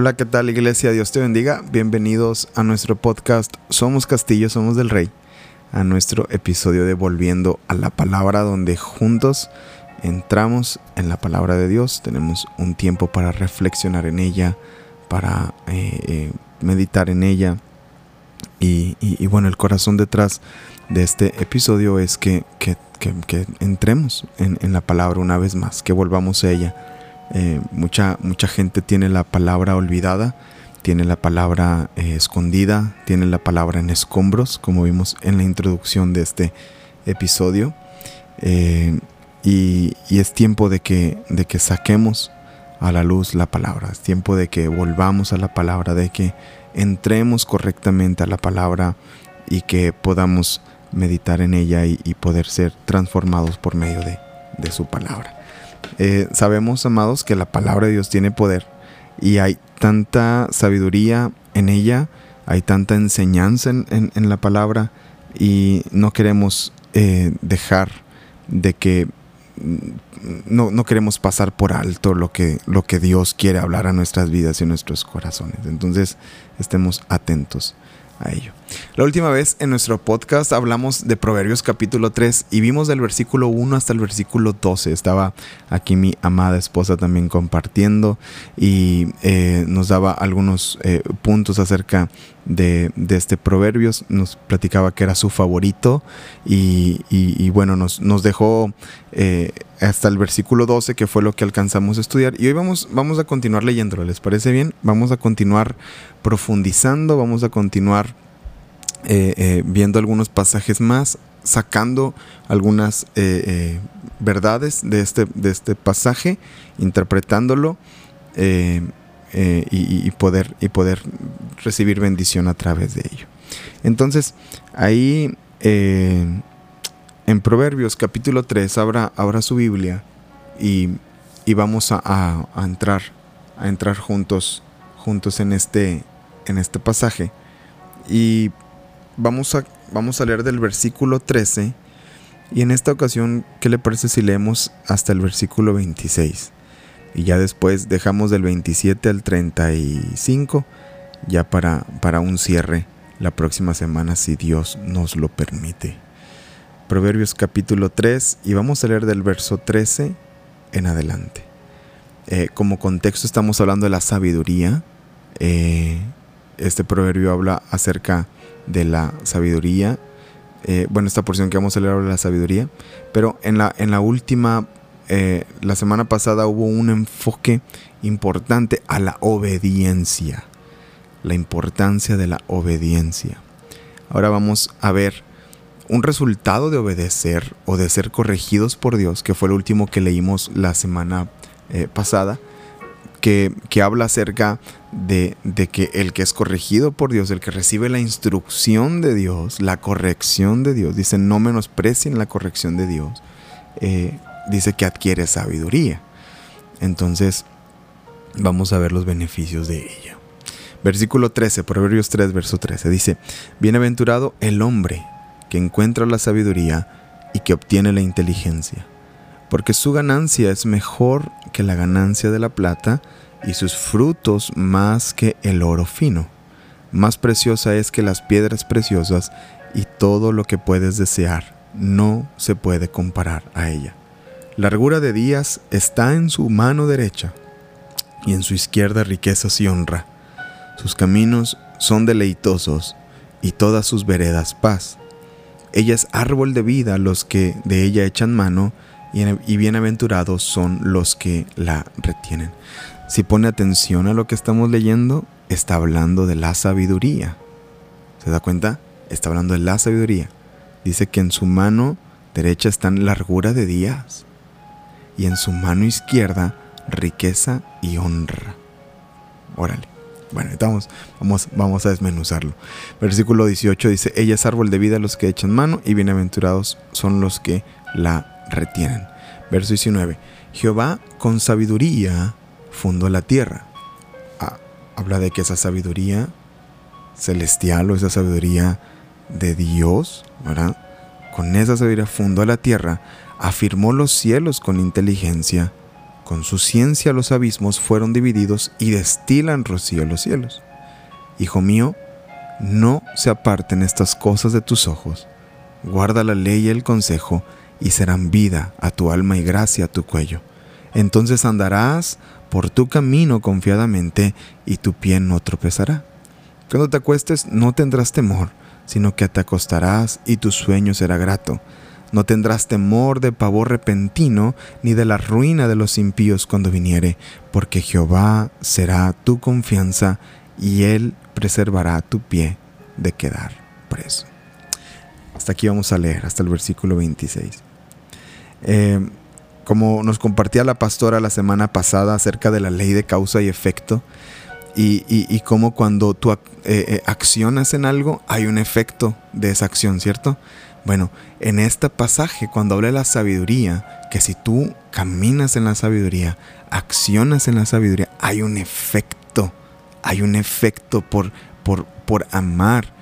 Hola, ¿qué tal iglesia? Dios te bendiga. Bienvenidos a nuestro podcast Somos Castillo, Somos del Rey, a nuestro episodio de Volviendo a la Palabra, donde juntos entramos en la palabra de Dios, tenemos un tiempo para reflexionar en ella, para eh, eh, meditar en ella. Y, bueno, el corazón detrás de este episodio es que, entremos en la palabra una vez más, que volvamos a ella eh, mucha, mucha gente tiene la palabra olvidada, tiene la palabra eh, escondida, tiene la palabra en escombros, como vimos en la introducción de este episodio. Eh, y, es tiempo de que, de que saquemos a la luz la palabra, es tiempo de que volvamos a la palabra, de que entremos correctamente a la palabra y que podamos meditar en ella y, poder ser transformados por medio de su palabra. Eh, sabemos, amados, que la palabra de Dios tiene poder y hay tanta sabiduría en ella, hay tanta enseñanza en, la palabra y no queremos eh, dejar de que mm, no, no, queremos pasar por alto lo que, lo que Dios quiere hablar a nuestras vidas y a nuestros corazones. Entonces estemos atentos a ello. La última vez en nuestro podcast hablamos de Proverbios capítulo 3 y vimos del versículo 1 hasta el versículo 12. Estaba aquí mi amada esposa también compartiendo y eh, nos daba algunos eh, puntos acerca de, este Proverbios. Nos platicaba que era su favorito y, bueno, nos, dejó eh, hasta el versículo 12 que fue lo que alcanzamos a estudiar. Y hoy vamos, vamos a continuar leyéndolo. ¿Les parece bien? Vamos a continuar profundizando, vamos a continuar eh, eh, viendo algunos pasajes más, sacando algunas eh, verdades de este, de este pasaje, interpretándolo y, poder, y poder recibir bendición a través de ello. Entonces, ahí en Proverbios capítulo 3, abra, abra su Biblia y, vamos a, entrar, a entrar juntos, juntos en, este, en este pasaje. Y vamos a, vamos a leer del versículo 13 y en esta ocasión, ¿qué le parece si leemos hasta el versículo 26? Y ya después dejamos del 27 al 35 ya para, para un cierre la próxima semana si Dios nos lo permite. Proverbios capítulo 3 y vamos a leer del verso 13 en adelante. Eh, como contexto estamos hablando de la sabiduría. Eh, este proverbio habla acerca de la sabiduría. Eh, bueno, esta porción que vamos a leer habla de la sabiduría. Pero en la, en la última, eh, la semana pasada hubo un enfoque importante a la obediencia. La importancia de la obediencia. Ahora vamos a ver un resultado de obedecer o de ser corregidos por Dios, que fue el último que leímos la semana eh, pasada que, habla acerca de, que el que es corregido por Dios, el que recibe la instrucción de Dios, la corrección de Dios, dice no menosprecien la corrección de Dios, eh, dice que adquiere sabiduría. Entonces, vamos a ver los beneficios de ella. Versículo 13, Proverbios 3, verso 13, dice, Bienaventurado el hombre que encuentra la sabiduría y que obtiene la inteligencia porque su ganancia es mejor que la ganancia de la plata y sus frutos más que el oro fino. Más preciosa es que las piedras preciosas y todo lo que puedes desear no se puede comparar a ella. Largura de días está en su mano derecha y en su izquierda riquezas y honra. Sus caminos son deleitosos y todas sus veredas paz. Ella es árbol de vida los que de ella echan mano y bienaventurados son los que la retienen. Si pone atención a lo que estamos leyendo, está hablando de la sabiduría. ¿Se da cuenta? Está hablando de la sabiduría. Dice que en su mano derecha están largura de días y en su mano izquierda riqueza y honra. Órale. Bueno, vamos, vamos, vamos a desmenuzarlo. Versículo 18 dice, ella es árbol de vida los que echan mano y bienaventurados son los que la retienen. Verso 19. Jehová con sabiduría fundó la tierra. Ah, habla de que esa sabiduría celestial o esa sabiduría de Dios, ¿verdad? Con esa sabiduría fundó la tierra, afirmó los cielos con inteligencia, Con su ciencia los abismos fueron divididos y destilan rocío los cielos. Hijo mío, no se aparten estas cosas de tus ojos. Guarda la ley y el consejo, y serán vida a tu alma y gracia a tu cuello. Entonces andarás por tu camino confiadamente, y tu pie no tropezará. Cuando te acuestes no tendrás temor, sino que te acostarás y tu sueño será grato. No tendrás temor de pavor repentino, ni de la ruina de los impíos cuando viniere, porque Jehová será tu confianza, y él preservará tu pie de quedar preso. Hasta aquí vamos a leer, hasta el versículo 26. Eh, como nos compartía la pastora la semana pasada acerca de la ley de causa y efecto, y, y, cómo cuando tú eh, eh, accionas en algo, hay un efecto de esa acción, ¿cierto? Bueno, en este pasaje, cuando habla de la sabiduría, que si tú caminas en la sabiduría, accionas en la sabiduría, hay un efecto hay un efecto por, por, por amar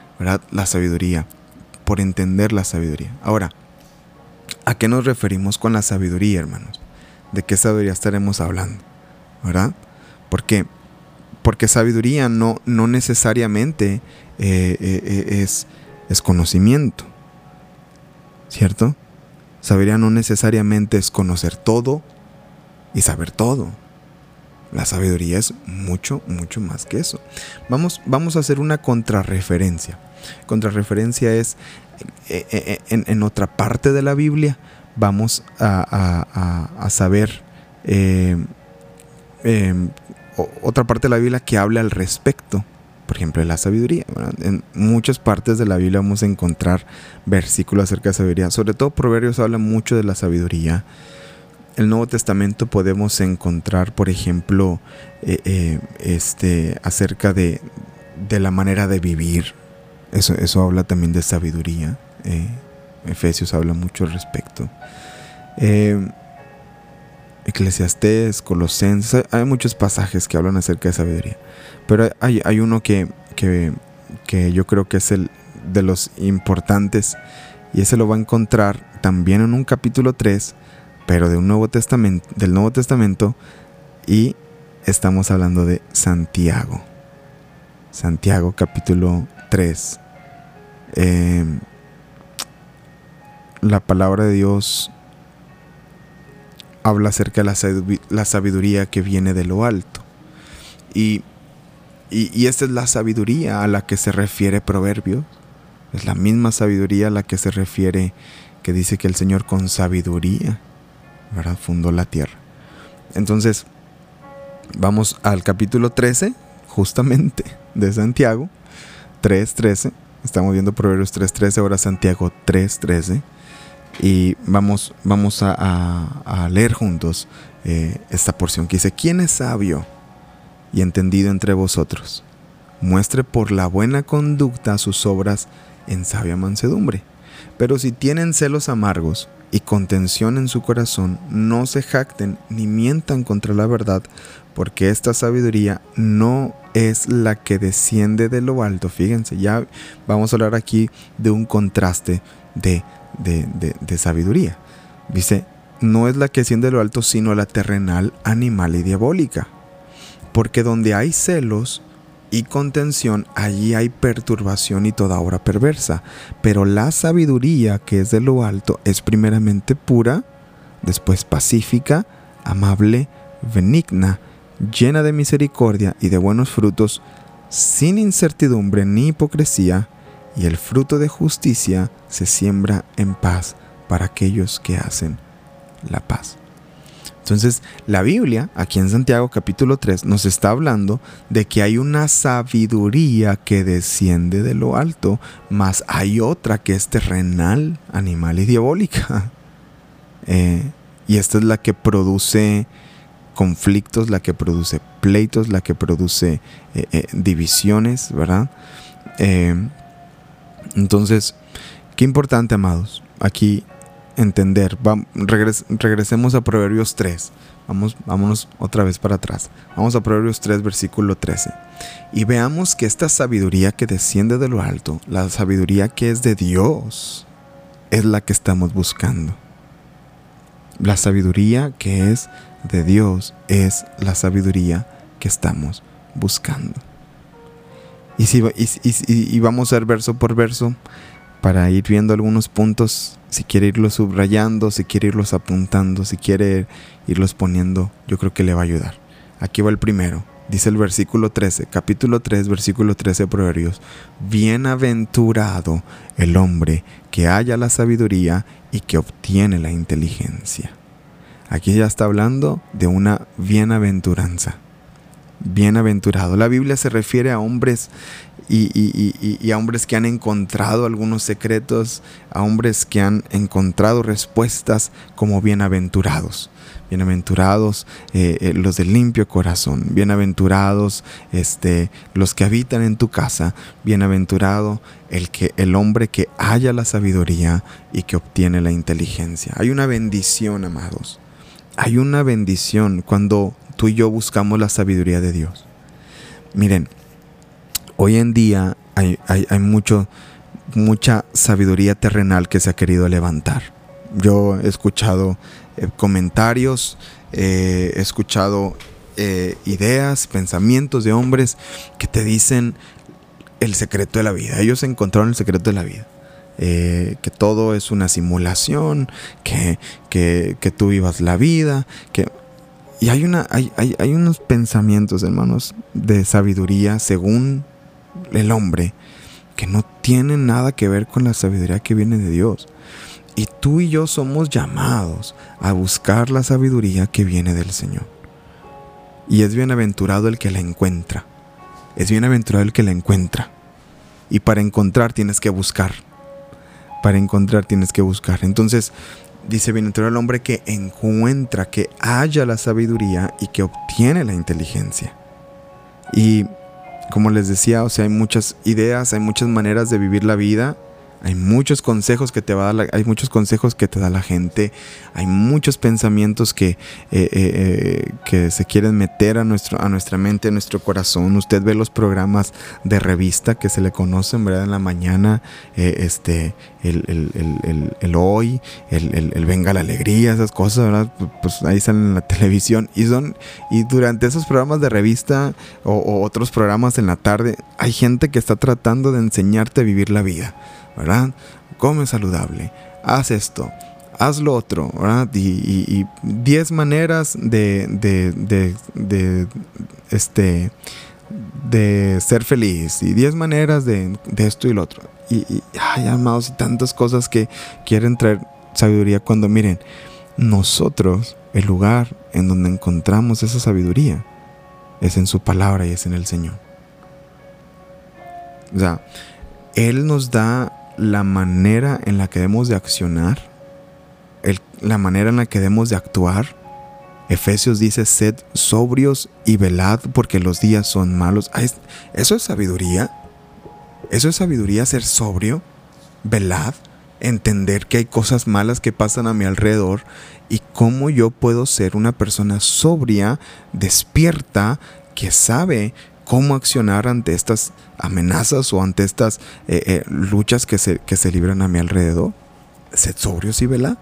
la sabiduría, por entender la sabiduría. Ahora, ¿a qué nos referimos con la sabiduría, hermanos? ¿De qué sabiduría estaremos hablando? ¿Verdad? Porque, sabiduría no, no necesariamente eh, eh, eh, es, es conocimiento, ¿cierto? Sabiduría no necesariamente es conocer todo y saber todo. La sabiduría es mucho, mucho más que eso. Vamos, vamos a hacer una contrarreferencia. Contrarreferencia es eh, eh, eh, en, otra parte de la Biblia. Vamos a, saber otra parte de la Biblia que habla al respecto. Por ejemplo, de la sabiduría. En muchas partes de la Biblia vamos a encontrar versículos acerca de sabiduría. Sobre todo Proverbios habla mucho de la sabiduría el Nuevo Testamento podemos encontrar, por ejemplo, este, acerca de, la manera de vivir. Eso, eso habla también de sabiduría. Eh, Efesios habla mucho al respecto. Eclesiastés, Colosenses, hay muchos pasajes que hablan acerca de sabiduría. Pero hay, uno que, que, que yo creo que es el de los importantes y ese lo va a encontrar también en un capítulo 3 pero de un Nuevo del Nuevo Testamento y estamos hablando de Santiago. Santiago capítulo 3. Em, la palabra de Dios habla acerca de la sabiduría que viene de lo alto. Y, y, esta es la sabiduría a la que se refiere Proverbios. Es la misma sabiduría a la que se refiere que dice que el Señor con sabiduría. Fundó la tierra. Entonces, vamos al capítulo 13, justamente, de Santiago, 3.13. Estamos viendo Proverbios 3.13, ahora Santiago 3.13. Y vamos, vamos a, leer juntos eh, esta porción que dice, ¿quién es sabio y entendido entre vosotros? Muestre por la buena conducta sus obras en sabia mansedumbre. Pero si tienen celos amargos, y contención en su corazón, no se jacten ni mientan contra la verdad, porque esta sabiduría no es la que desciende de lo alto. Fíjense, ya vamos a hablar aquí de un contraste de, de, sabiduría. Dice, no es la que desciende de lo alto, sino la terrenal, animal y diabólica. Porque donde hay celos, y contención, allí hay perturbación y toda obra perversa. Pero la sabiduría que es de lo alto es primeramente pura, después pacífica, amable, benigna, llena de misericordia y de buenos frutos, sin incertidumbre ni hipocresía, y el fruto de justicia se siembra en paz para aquellos que hacen la paz. Entonces, la Biblia, aquí en Santiago capítulo 3, nos está hablando de que hay una sabiduría que desciende de lo alto, más hay otra que es terrenal, animal y diabólica. Eh, y esta es la que produce conflictos, la que produce pleitos, la que produce eh, eh, divisiones, ¿verdad? entonces, qué importante, amados. Aquí entender. regresemos a Proverbios 3. Vamos, vámonos otra vez para atrás. Vamos a Proverbios 3, versículo 13. Y veamos que esta sabiduría que desciende de lo alto, la sabiduría que es de Dios, es la que estamos buscando. La sabiduría que es de Dios es la sabiduría que estamos buscando. Y, si, vamos a ver verso por verso para ir viendo algunos puntos, si quiere irlos subrayando, si quiere irlos apuntando, si quiere irlos poniendo, yo creo que le va a ayudar. Aquí va el primero. Dice el versículo 13, capítulo 3, versículo 13 de Proverbios. Bienaventurado el hombre que haya la sabiduría y que obtiene la inteligencia. Aquí ya está hablando de una bienaventuranza. Bienaventurado. La Biblia se refiere a hombres y, a hombres que han encontrado algunos secretos, a hombres que han encontrado respuestas como bienaventurados. Bienaventurados eh, eh, los de limpio corazón, bienaventurados este, los que habitan en tu casa, bienaventurado el, que, el hombre que haya la sabiduría y que obtiene la inteligencia. Hay una bendición, amados. Hay una bendición cuando tú y yo buscamos la sabiduría de Dios. Miren, hoy en día hay, mucho, mucha sabiduría terrenal que se ha querido levantar. Yo he escuchado eh, comentarios, eh, he escuchado eh, ideas, pensamientos de hombres que te dicen el secreto de la vida. Ellos encontraron el secreto de la vida. Que todo es una simulación, que, que, que, tú vivas la vida, que y hay, una, hay, hay, hay unos pensamientos, hermanos, de sabiduría según el hombre que no tienen nada que ver con la sabiduría que viene de Dios. Y tú y yo somos llamados a buscar la sabiduría que viene del Señor. Y es bienaventurado el que la encuentra. Es bienaventurado el que la encuentra. Y para encontrar tienes que buscar. Para encontrar tienes que buscar. Entonces, dice bienaventurado el hombre que encuentra, que haya la sabiduría y que obtiene la inteligencia. Y como les decía, o sea, hay muchas ideas, hay muchas maneras de vivir la vida hay muchos consejos que te va a dar hay muchos consejos que te da la gente, hay muchos pensamientos que, eh, eh, eh, que se quieren meter a, nuestro, a nuestra mente, a nuestro corazón. Usted ve los programas de revista que se le conocen, ¿verdad? En la mañana, este, el, el, hoy, el, venga la alegría, esas cosas, ¿verdad? Pues ahí salen en la televisión y son, y durante esos programas de revista o otros programas en la tarde, hay gente que está tratando de enseñarte a vivir la vida. ¿Verdad? Come saludable, haz esto, haz lo otro, ¿verdad? Y 10 maneras de, de, este, de ser feliz y 10 maneras de, esto y lo otro. Y, y hay amados y tantas cosas que quieren traer sabiduría cuando miren, nosotros, el lugar en donde encontramos esa sabiduría es en su palabra y es en el Señor. O sea, Él nos da la manera en la que debemos de accionar, la manera en la que debemos de actuar. Efesios dice, sed sobrios y velad porque los días son malos. Ah, ¿Eso es sabiduría? ¿Eso es sabiduría ser sobrio? Velad, entender que hay cosas malas que pasan a mi alrededor y cómo yo puedo ser una persona sobria, despierta, que sabe cómo accionar ante estas amenazas o ante estas eh, eh, luchas que se, que se libran a mi alrededor. Sed sobrios y vela,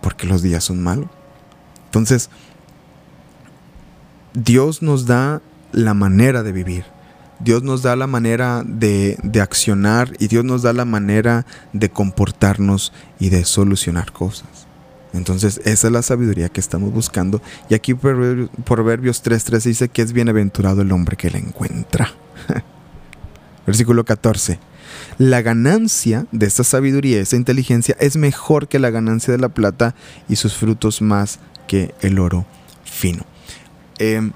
porque los días son malos. Entonces, Dios nos da la manera de vivir. Dios nos da la manera de, de, accionar y Dios nos da la manera de comportarnos y de solucionar cosas. Entonces, esa es la sabiduría que estamos buscando. Y aquí Proverbios 3.3 dice que es bienaventurado el hombre que la encuentra. Versículo 14. La ganancia de esta sabiduría, esta inteligencia, es mejor que la ganancia de la plata y sus frutos más que el oro fino. Em,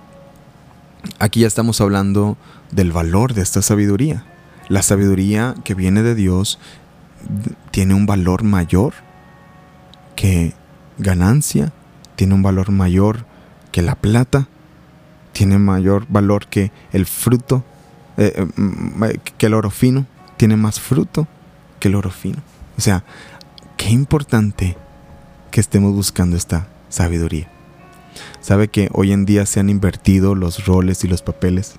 aquí ya estamos hablando del valor de esta sabiduría. La sabiduría que viene de Dios tiene un valor mayor que ganancia, tiene un valor mayor que la plata, tiene mayor valor que el fruto, eh, eh, mm, que el oro fino, tiene más fruto que el oro fino. O sea, qué importante que estemos buscando esta sabiduría. ¿Sabe que hoy en día se han invertido los roles y los papeles?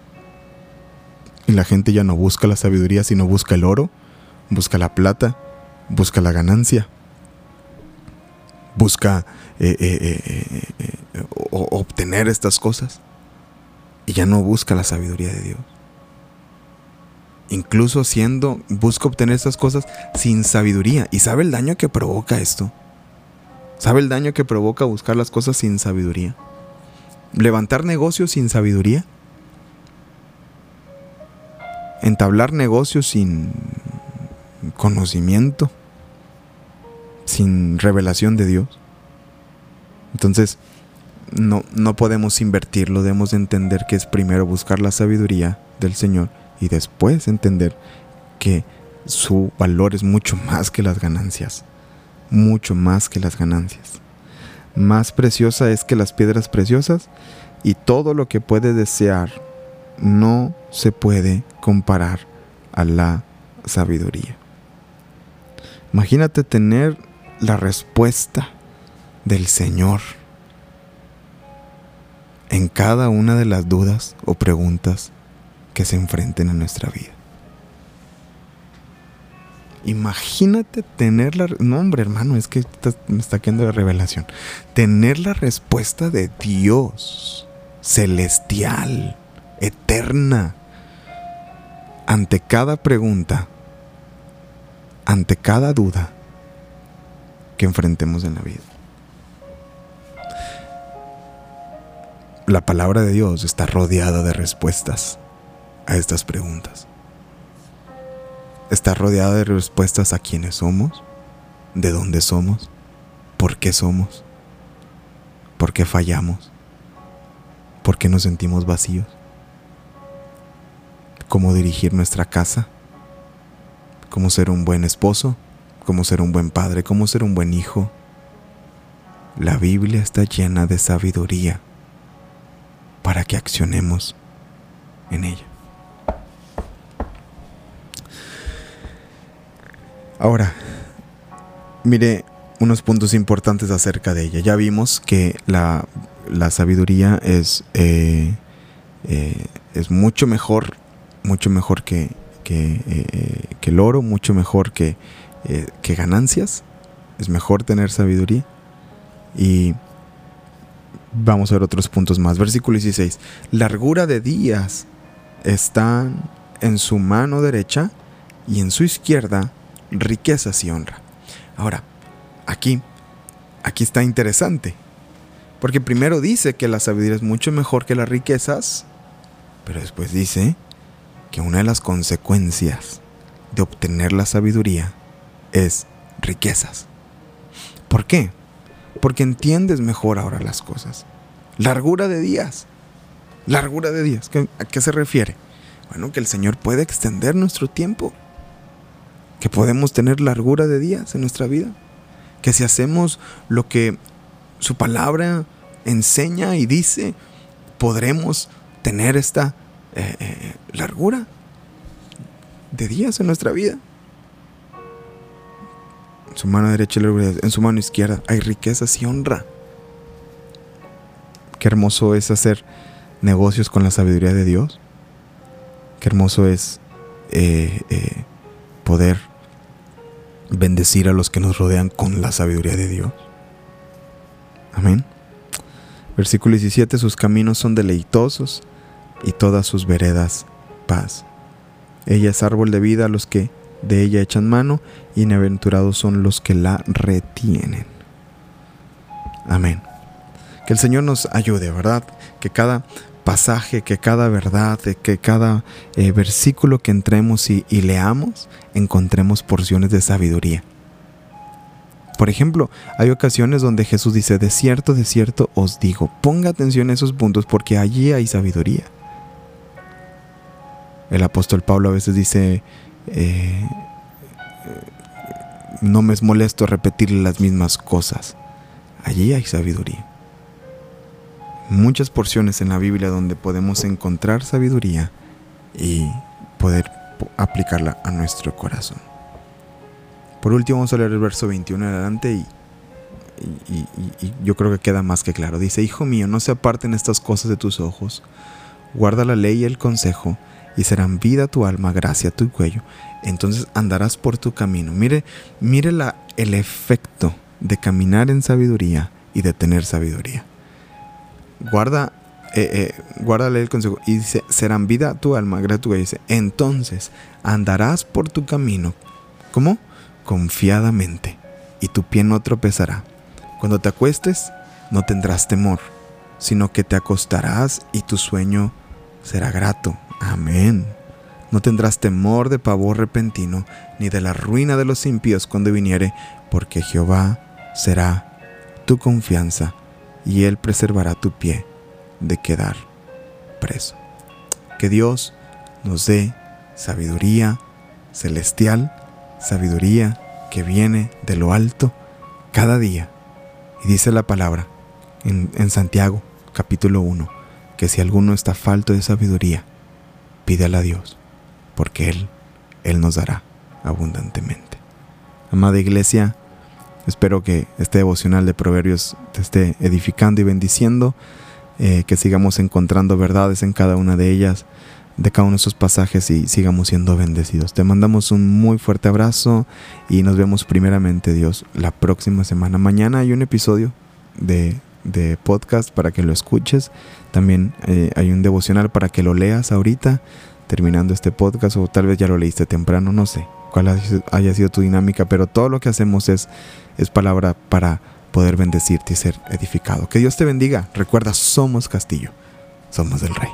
Y la gente ya no busca la sabiduría, sino busca el oro, busca la plata, busca la ganancia busca eh, eh, eh, obtener estas cosas y ya no busca la sabiduría de Dios. Incluso siendo, busca obtener estas cosas sin sabiduría. ¿Y sabe el daño que provoca esto? ¿Sabe el daño que provoca buscar las cosas sin sabiduría? Levantar negocios sin sabiduría. Entablar negocios sin conocimiento sin revelación de Dios. Entonces, no, no podemos invertirlo, debemos entender que es primero buscar la sabiduría del Señor y después entender que su valor es mucho más que las ganancias, mucho más que las ganancias. Más preciosa es que las piedras preciosas y todo lo que puede desear no se puede comparar a la sabiduría. Imagínate tener la respuesta del Señor en cada una de las dudas o preguntas que se enfrenten en nuestra vida. Imagínate tener la... No, hermano, es que me está quedando la revelación. Tener la respuesta de Dios, celestial, eterna, ante cada pregunta, ante cada duda que enfrentemos en la vida. La palabra de Dios está rodeada de respuestas a estas preguntas. Está rodeada de respuestas a quiénes somos, de dónde somos, por qué somos, por qué fallamos, por qué nos sentimos vacíos, cómo dirigir nuestra casa, cómo ser un buen esposo, cómo ser un buen padre, cómo ser un buen hijo. La Biblia está llena de sabiduría para que accionemos en ella. Ahora, mire unos puntos importantes acerca de ella. Ya vimos que la, sabiduría es, eh, eh, es mucho mejor, mucho mejor que, que, eh, que el oro, mucho mejor que, eh, que ganancias. Es mejor tener sabiduría. Y vamos a ver otros puntos más. Versículo 16. Largura de días están en su mano derecha y en su izquierda riquezas y honra. Ahora, aquí, aquí está interesante. Porque primero dice que la sabiduría es mucho mejor que las riquezas, pero después dice que una de las consecuencias de obtener la sabiduría es riquezas. ¿Por qué? Porque entiendes mejor ahora las cosas. Largura de días. Largura de días. ¿A qué se refiere? Bueno, que el Señor puede extender nuestro tiempo. Que podemos tener largura de días en nuestra vida. Que si hacemos lo que su palabra enseña y dice, podremos tener esta eh, eh, largura de días en nuestra vida en su mano derecha en su mano izquierda hay riquezas y honra. Qué hermoso es hacer negocios con la sabiduría de Dios. Qué hermoso es eh, eh, poder bendecir a los que nos rodean con la sabiduría de Dios. Amén. Versículo 17, sus caminos son deleitosos y todas sus veredas paz. Ella es árbol de vida a los que de ella echan mano, inaventurados son los que la retienen. Amén. Que el Señor nos ayude, ¿verdad? Que cada pasaje, que cada verdad, que cada eh, versículo que entremos y, y leamos, encontremos porciones de sabiduría. Por ejemplo, hay ocasiones donde Jesús dice, de cierto, de cierto os digo, ponga atención a esos puntos porque allí hay sabiduría. El apóstol Pablo a veces dice, eh, no me es molesto repetir las mismas cosas. Allí hay sabiduría. Muchas porciones en la Biblia donde podemos encontrar sabiduría y poder aplicarla a nuestro corazón. Por último vamos a leer el verso 21 en adelante y, y, yo creo que queda más que claro. Dice, Hijo mío, no se aparten estas cosas de tus ojos. Guarda la ley y el consejo y serán vida tu alma, gracia tu cuello. Entonces andarás por tu camino. Mire, mire la, el efecto de caminar en sabiduría y de tener sabiduría. Guarda, eh, eh, el consejo. Y dice, serán vida tu alma, gratuita. Dice, entonces andarás por tu camino. ¿Cómo? Confiadamente. Y tu pie no tropezará. Cuando te acuestes, no tendrás temor, sino que te acostarás y tu sueño será grato. Amén. No tendrás temor de pavor repentino, ni de la ruina de los impíos cuando viniere, porque Jehová será tu confianza, y Él preservará tu pie de quedar preso. Que Dios nos dé sabiduría celestial, sabiduría que viene de lo alto cada día. Y dice la palabra en, Santiago capítulo 1, que si alguno está falto de sabiduría, pídala a Dios porque Él, Él nos dará abundantemente. Amada iglesia, espero que este devocional de Proverbios te esté edificando y bendiciendo, eh, que sigamos encontrando verdades en cada una de ellas, de cada uno de esos pasajes y sigamos siendo bendecidos. Te mandamos un muy fuerte abrazo y nos vemos primeramente Dios la próxima semana. Mañana hay un episodio de, de podcast para que lo escuches. También eh, hay un devocional para que lo leas ahorita terminando este podcast o tal vez ya lo leíste temprano, no sé cuál haya sido tu dinámica, pero todo lo que hacemos es, es palabra para poder bendecirte y ser edificado. Que Dios te bendiga. Recuerda, somos castillo, somos del rey.